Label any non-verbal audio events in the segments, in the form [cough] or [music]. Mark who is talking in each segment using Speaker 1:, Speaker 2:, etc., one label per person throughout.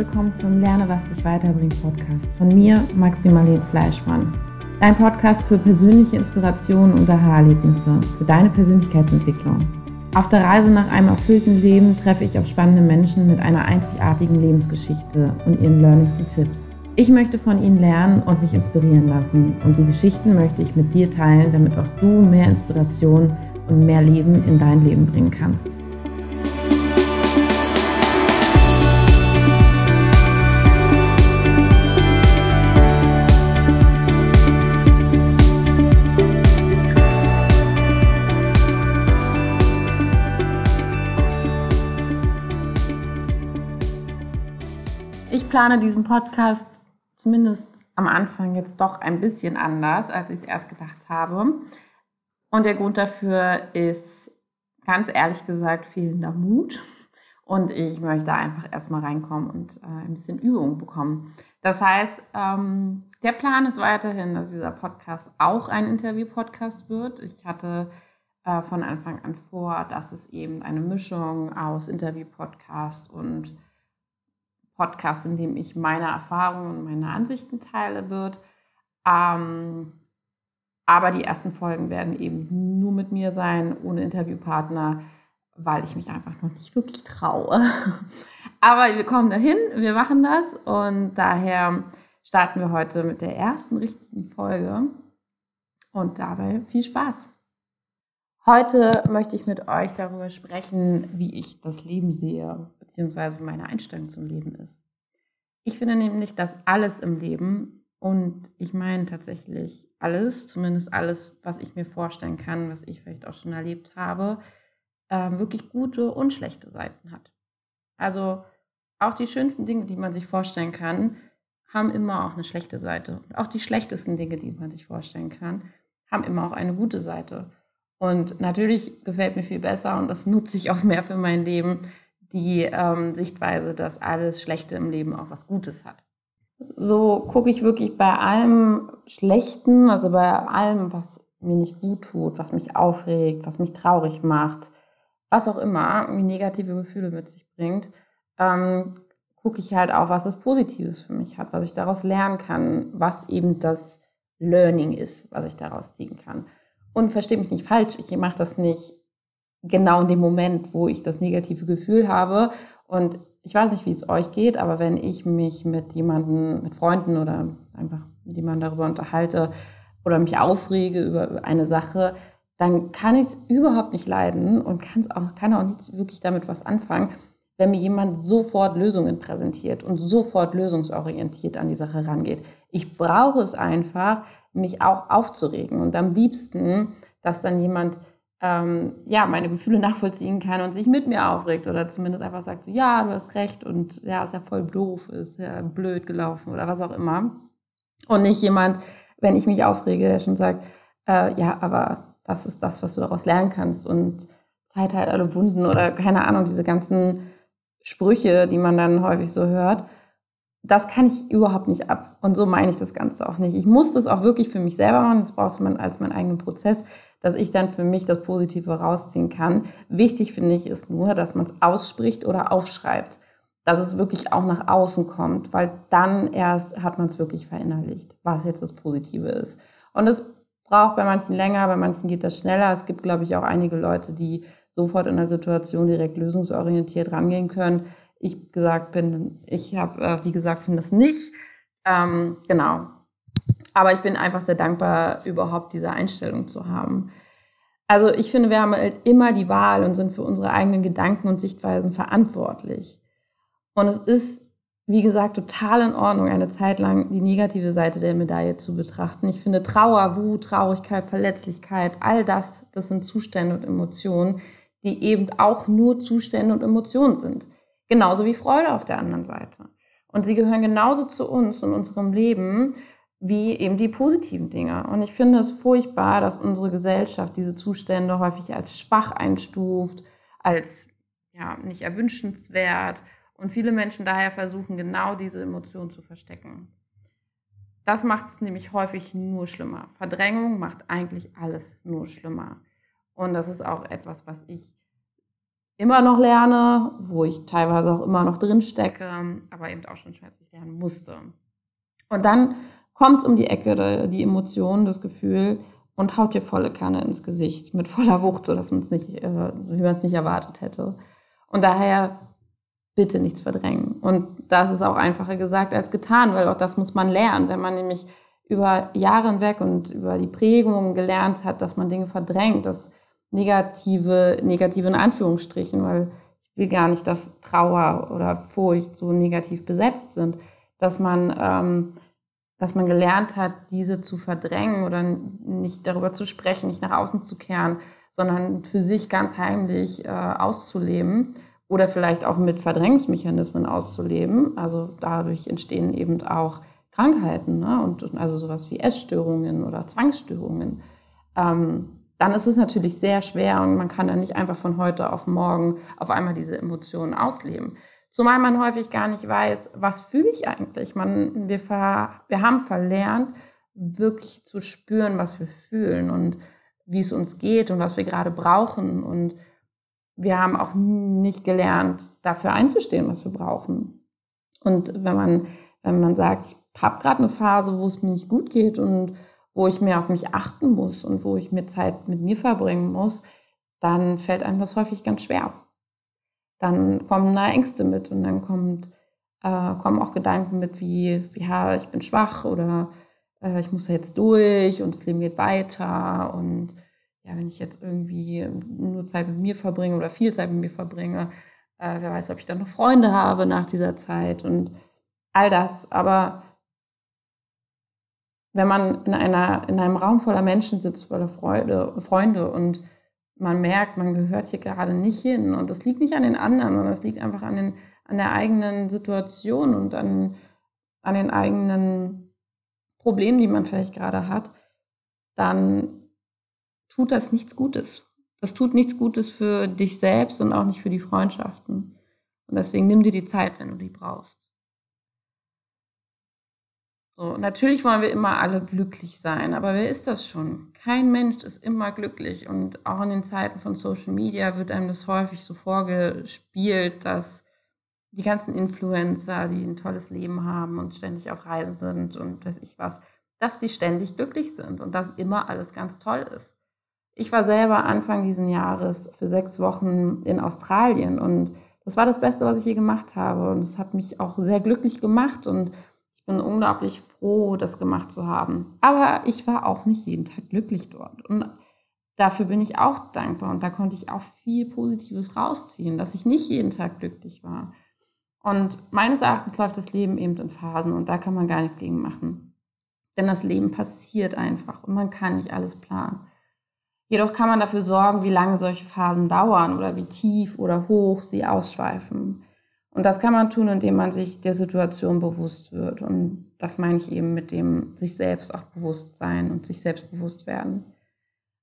Speaker 1: willkommen zum Lerne, was dich weiterbringt Podcast von mir, Maximalene Fleischmann. Dein Podcast für persönliche Inspirationen und Aha-Erlebnisse für deine Persönlichkeitsentwicklung. Auf der Reise nach einem erfüllten Leben treffe ich auf spannende Menschen mit einer einzigartigen Lebensgeschichte und ihren Learnings und Tipps. Ich möchte von ihnen lernen und mich inspirieren lassen und die Geschichten möchte ich mit dir teilen, damit auch du mehr Inspiration und mehr Leben in dein Leben bringen kannst. Ich plane diesen Podcast zumindest am Anfang jetzt doch ein bisschen anders, als ich es erst gedacht habe. Und der Grund dafür ist ganz ehrlich gesagt fehlender Mut. Und ich möchte einfach erstmal reinkommen und äh, ein bisschen Übung bekommen. Das heißt, ähm, der Plan ist weiterhin, dass dieser Podcast auch ein Interview-Podcast wird. Ich hatte äh, von Anfang an vor, dass es eben eine Mischung aus Interview-Podcast und Podcast, in dem ich meine Erfahrungen und meine Ansichten teile, wird. Ähm, aber die ersten Folgen werden eben nur mit mir sein, ohne Interviewpartner, weil ich mich einfach noch nicht wirklich traue. [laughs] aber wir kommen dahin, wir machen das und daher starten wir heute mit der ersten richtigen Folge und dabei viel Spaß. Heute möchte ich mit euch darüber sprechen, wie ich das Leben sehe, beziehungsweise meine Einstellung zum Leben ist. Ich finde nämlich, dass alles im Leben, und ich meine tatsächlich alles, zumindest alles, was ich mir vorstellen kann, was ich vielleicht auch schon erlebt habe, ähm, wirklich gute und schlechte Seiten hat. Also auch die schönsten Dinge, die man sich vorstellen kann, haben immer auch eine schlechte Seite. Und auch die schlechtesten Dinge, die man sich vorstellen kann, haben immer auch eine gute Seite. Und natürlich gefällt mir viel besser und das nutze ich auch mehr für mein Leben, die ähm, Sichtweise, dass alles Schlechte im Leben auch was Gutes hat. So gucke ich wirklich bei allem Schlechten, also bei allem, was mir nicht gut tut, was mich aufregt, was mich traurig macht, was auch immer, irgendwie negative Gefühle mit sich bringt, ähm, gucke ich halt auch, was es Positives für mich hat, was ich daraus lernen kann, was eben das Learning ist, was ich daraus ziehen kann. Und verstehe mich nicht falsch, ich mache das nicht genau in dem Moment, wo ich das negative Gefühl habe. Und ich weiß nicht, wie es euch geht, aber wenn ich mich mit jemandem, mit Freunden oder einfach mit jemandem darüber unterhalte oder mich aufrege über eine Sache, dann kann ich es überhaupt nicht leiden und auch, kann auch nicht wirklich damit was anfangen, wenn mir jemand sofort Lösungen präsentiert und sofort lösungsorientiert an die Sache rangeht. Ich brauche es einfach, mich auch aufzuregen. Und am liebsten, dass dann jemand ähm, ja, meine Gefühle [laughs] nachvollziehen kann und sich mit mir aufregt oder zumindest einfach sagt, so, ja, du hast recht und ja, ist ja voll doof, ist ja blöd gelaufen oder was auch immer. Und nicht jemand, wenn ich mich aufrege, der schon sagt, äh, ja, aber das ist das, was du daraus lernen kannst und Zeit halt alle Wunden oder keine Ahnung, diese ganzen Sprüche, die man dann häufig so hört das kann ich überhaupt nicht ab. Und so meine ich das Ganze auch nicht. Ich muss das auch wirklich für mich selber machen. Das brauchst man als meinen eigenen Prozess, dass ich dann für mich das Positive rausziehen kann. Wichtig finde ich ist nur, dass man es ausspricht oder aufschreibt. Dass es wirklich auch nach außen kommt, weil dann erst hat man es wirklich verinnerlicht, was jetzt das Positive ist. Und es braucht bei manchen länger, bei manchen geht das schneller. Es gibt, glaube ich, auch einige Leute, die sofort in der Situation direkt lösungsorientiert rangehen können ich gesagt bin, ich habe, äh, wie gesagt, finde das nicht. Ähm, genau. Aber ich bin einfach sehr dankbar, überhaupt diese Einstellung zu haben. Also ich finde, wir haben halt immer die Wahl und sind für unsere eigenen Gedanken und Sichtweisen verantwortlich. Und es ist, wie gesagt, total in Ordnung, eine Zeit lang die negative Seite der Medaille zu betrachten. Ich finde Trauer, Wut, Traurigkeit, Verletzlichkeit, all das, das sind Zustände und Emotionen, die eben auch nur Zustände und Emotionen sind. Genauso wie Freude auf der anderen Seite. Und sie gehören genauso zu uns und unserem Leben wie eben die positiven Dinge. Und ich finde es furchtbar, dass unsere Gesellschaft diese Zustände häufig als schwach einstuft, als ja, nicht erwünschenswert und viele Menschen daher versuchen, genau diese Emotionen zu verstecken. Das macht es nämlich häufig nur schlimmer. Verdrängung macht eigentlich alles nur schlimmer. Und das ist auch etwas, was ich immer noch lerne, wo ich teilweise auch immer noch drin stecke, aber eben auch schon schmerzlich lernen musste. Und dann kommt es um die Ecke, die Emotion, das Gefühl und haut dir volle Kanne ins Gesicht mit voller Wucht, sodass man es nicht, äh, wie man es nicht erwartet hätte. Und daher bitte nichts verdrängen. Und das ist auch einfacher gesagt als getan, weil auch das muss man lernen, wenn man nämlich über Jahre hinweg und über die Prägung gelernt hat, dass man Dinge verdrängt, dass negative, negative in Anführungsstrichen, weil ich will gar nicht, dass Trauer oder Furcht so negativ besetzt sind, dass man, ähm, dass man gelernt hat, diese zu verdrängen oder nicht darüber zu sprechen, nicht nach außen zu kehren, sondern für sich ganz heimlich äh, auszuleben oder vielleicht auch mit Verdrängungsmechanismen auszuleben. Also dadurch entstehen eben auch Krankheiten ne? und also sowas wie Essstörungen oder Zwangsstörungen. Ähm, dann ist es natürlich sehr schwer und man kann dann nicht einfach von heute auf morgen auf einmal diese Emotionen ausleben. Zumal man häufig gar nicht weiß, was fühle ich eigentlich. Man, wir, ver, wir haben verlernt, wirklich zu spüren, was wir fühlen und wie es uns geht und was wir gerade brauchen. Und wir haben auch nicht gelernt, dafür einzustehen, was wir brauchen. Und wenn man, wenn man sagt, ich habe gerade eine Phase, wo es mir nicht gut geht und wo ich mehr auf mich achten muss und wo ich mir Zeit mit mir verbringen muss, dann fällt einem das häufig ganz schwer. Dann kommen da Ängste mit und dann kommt, äh, kommen auch Gedanken mit wie, ja, ich bin schwach oder äh, ich muss jetzt durch und das Leben geht weiter und ja, wenn ich jetzt irgendwie nur Zeit mit mir verbringe oder viel Zeit mit mir verbringe, äh, wer weiß, ob ich dann noch Freunde habe nach dieser Zeit und all das. Aber wenn man in, einer, in einem Raum voller Menschen sitzt, voller Freude, Freunde und man merkt, man gehört hier gerade nicht hin. Und das liegt nicht an den anderen, sondern das liegt einfach an, den, an der eigenen Situation und an, an den eigenen Problemen, die man vielleicht gerade hat, dann tut das nichts Gutes. Das tut nichts Gutes für dich selbst und auch nicht für die Freundschaften. Und deswegen nimm dir die Zeit, wenn du die brauchst. So, natürlich wollen wir immer alle glücklich sein, aber wer ist das schon? Kein Mensch ist immer glücklich und auch in den Zeiten von Social Media wird einem das häufig so vorgespielt, dass die ganzen Influencer, die ein tolles Leben haben und ständig auf Reisen sind und weiß ich was, dass die ständig glücklich sind und dass immer alles ganz toll ist. Ich war selber Anfang diesen Jahres für sechs Wochen in Australien und das war das Beste, was ich je gemacht habe und es hat mich auch sehr glücklich gemacht und bin unglaublich froh, das gemacht zu haben. Aber ich war auch nicht jeden Tag glücklich dort. Und dafür bin ich auch dankbar. Und da konnte ich auch viel Positives rausziehen, dass ich nicht jeden Tag glücklich war. Und meines Erachtens läuft das Leben eben in Phasen und da kann man gar nichts gegen machen. Denn das Leben passiert einfach und man kann nicht alles planen. Jedoch kann man dafür sorgen, wie lange solche Phasen dauern oder wie tief oder hoch sie ausschweifen. Und das kann man tun, indem man sich der Situation bewusst wird. Und das meine ich eben mit dem sich selbst auch bewusst sein und sich selbst bewusst werden.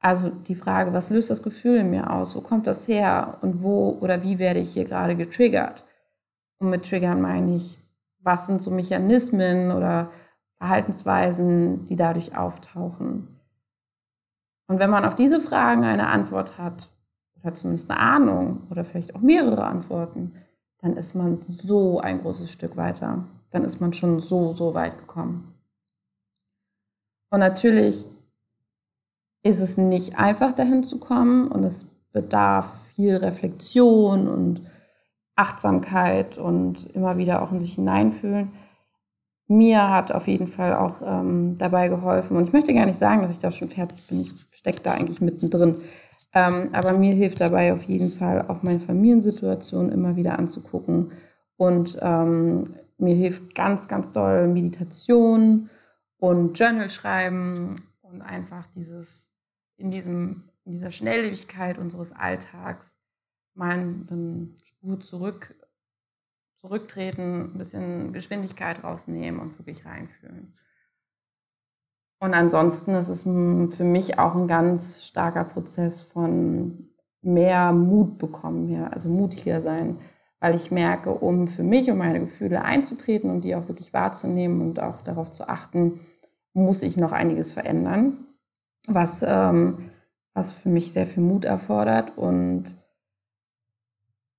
Speaker 1: Also die Frage, was löst das Gefühl in mir aus? Wo kommt das her? Und wo oder wie werde ich hier gerade getriggert? Und mit Triggern meine ich, was sind so Mechanismen oder Verhaltensweisen, die dadurch auftauchen? Und wenn man auf diese Fragen eine Antwort hat, oder zumindest eine Ahnung oder vielleicht auch mehrere Antworten, dann ist man so ein großes Stück weiter. Dann ist man schon so, so weit gekommen. Und natürlich ist es nicht einfach, dahin zu kommen und es bedarf viel Reflexion und Achtsamkeit und immer wieder auch in sich hineinfühlen. Mir hat auf jeden Fall auch ähm, dabei geholfen und ich möchte gar nicht sagen, dass ich da schon fertig bin. Ich stecke da eigentlich mittendrin. Ähm, aber mir hilft dabei auf jeden Fall auch meine Familiensituation immer wieder anzugucken. Und ähm, mir hilft ganz, ganz doll Meditation und Journal schreiben und einfach dieses in diesem in dieser Schnelllebigkeit unseres Alltags mal eine Spur zurück zurücktreten, ein bisschen Geschwindigkeit rausnehmen und wirklich reinfühlen. Und ansonsten ist es für mich auch ein ganz starker Prozess von mehr Mut bekommen, ja, also mutiger sein, weil ich merke, um für mich und meine Gefühle einzutreten und die auch wirklich wahrzunehmen und auch darauf zu achten, muss ich noch einiges verändern, was, ähm, was für mich sehr viel Mut erfordert. Und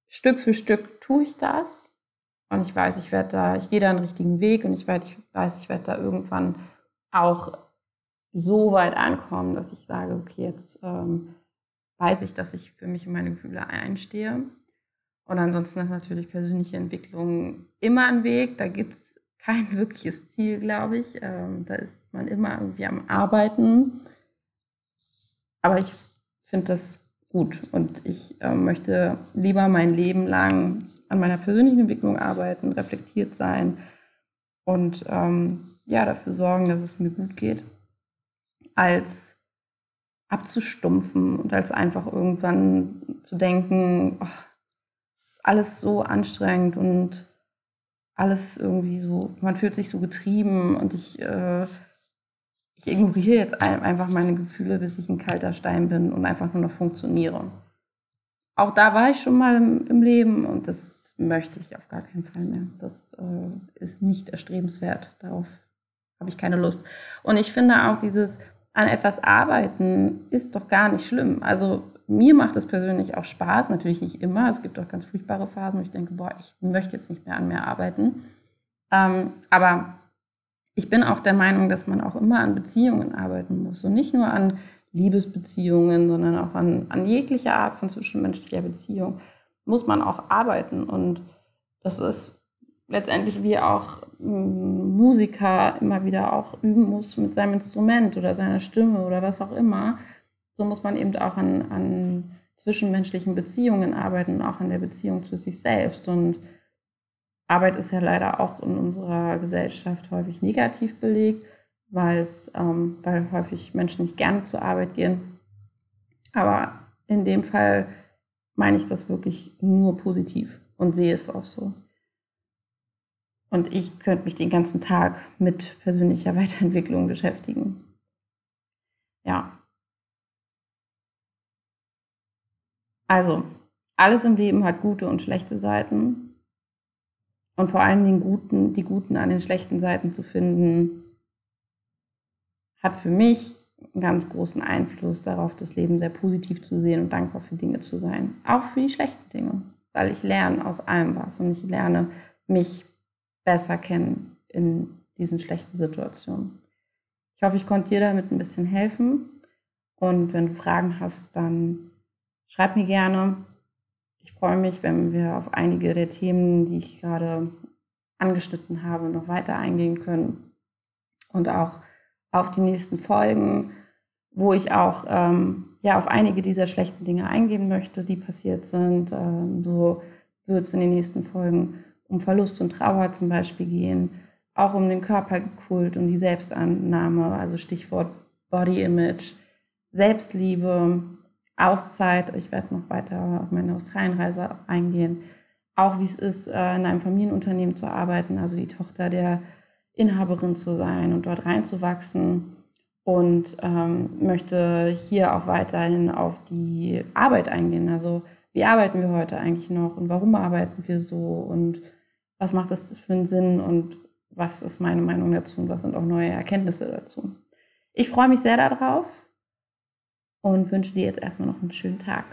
Speaker 1: Stück für Stück tue ich das. Und ich weiß, ich werde da, ich gehe da einen richtigen Weg und ich weiß, ich weiß, ich werde da irgendwann auch so weit ankommen, dass ich sage, okay, jetzt ähm, weiß ich, dass ich für mich und meine Gefühle einstehe. Und ansonsten ist natürlich persönliche Entwicklung immer ein Weg. Da gibt es kein [laughs] wirkliches Ziel, glaube ich. Ähm, da ist man immer irgendwie am Arbeiten. Aber ich finde das gut und ich äh, möchte lieber mein Leben lang an meiner persönlichen Entwicklung arbeiten, reflektiert sein und ähm, ja, dafür sorgen, dass es mir gut geht, als abzustumpfen und als einfach irgendwann zu denken, oh, ist alles so anstrengend und alles irgendwie so, man fühlt sich so getrieben und ich, äh, ich ignoriere jetzt ein, einfach meine Gefühle, bis ich ein kalter Stein bin und einfach nur noch funktioniere. Auch da war ich schon mal im, im Leben und das möchte ich auf gar keinen Fall mehr. Das äh, ist nicht erstrebenswert. Darauf habe ich keine Lust. Und ich finde auch dieses an etwas arbeiten ist doch gar nicht schlimm. Also mir macht es persönlich auch Spaß, natürlich nicht immer. Es gibt auch ganz furchtbare Phasen, wo ich denke, boah, ich möchte jetzt nicht mehr an mir arbeiten. Ähm, aber ich bin auch der Meinung, dass man auch immer an Beziehungen arbeiten muss und nicht nur an Liebesbeziehungen, sondern auch an, an jeglicher Art von zwischenmenschlicher Beziehung muss man auch arbeiten. Und das ist letztendlich wie auch ein Musiker immer wieder auch üben muss mit seinem Instrument oder seiner Stimme oder was auch immer so muss man eben auch an, an zwischenmenschlichen Beziehungen arbeiten auch an der Beziehung zu sich selbst. Und Arbeit ist ja leider auch in unserer Gesellschaft häufig negativ belegt, weil, es, ähm, weil häufig Menschen nicht gerne zur Arbeit gehen. Aber in dem Fall meine ich das wirklich nur positiv und sehe es auch so. Und ich könnte mich den ganzen Tag mit persönlicher [laughs] Weiterentwicklung beschäftigen. Ja, Also, alles im Leben hat gute und schlechte Seiten. Und vor allem den guten, die guten an den schlechten Seiten zu finden, hat für mich einen ganz großen Einfluss darauf, das Leben sehr positiv zu sehen und dankbar für Dinge zu sein. Auch für die schlechten Dinge. Weil ich lerne aus allem was und ich lerne mich besser kennen in diesen schlechten Situationen. Ich hoffe, ich konnte dir damit ein bisschen helfen. Und wenn du Fragen hast, dann Schreib mir gerne. Ich freue mich, wenn wir auf einige der Themen, die ich gerade angeschnitten habe, noch weiter eingehen können. Und auch auf die nächsten Folgen, wo ich auch ähm, ja, auf einige dieser schlechten Dinge eingehen möchte, die passiert sind. Ähm, so wird es in den nächsten Folgen um Verlust und Trauer zum Beispiel gehen, auch um den Körperkult und die Selbstannahme, also Stichwort Body Image, Selbstliebe, Auszeit. Ich werde noch weiter auf meine Australienreise eingehen. Auch wie es ist, äh, in einem Familienunternehmen zu arbeiten, also die Tochter der Inhaberin zu sein und dort reinzuwachsen. Und ähm, möchte hier auch weiterhin auf die Arbeit eingehen. Also wie arbeiten wir heute eigentlich noch und warum arbeiten wir so und was macht das für einen Sinn und was ist meine Meinung dazu und was sind auch neue Erkenntnisse dazu. Ich freue mich sehr darauf und wünsche dir jetzt erstmal noch einen schönen Tag.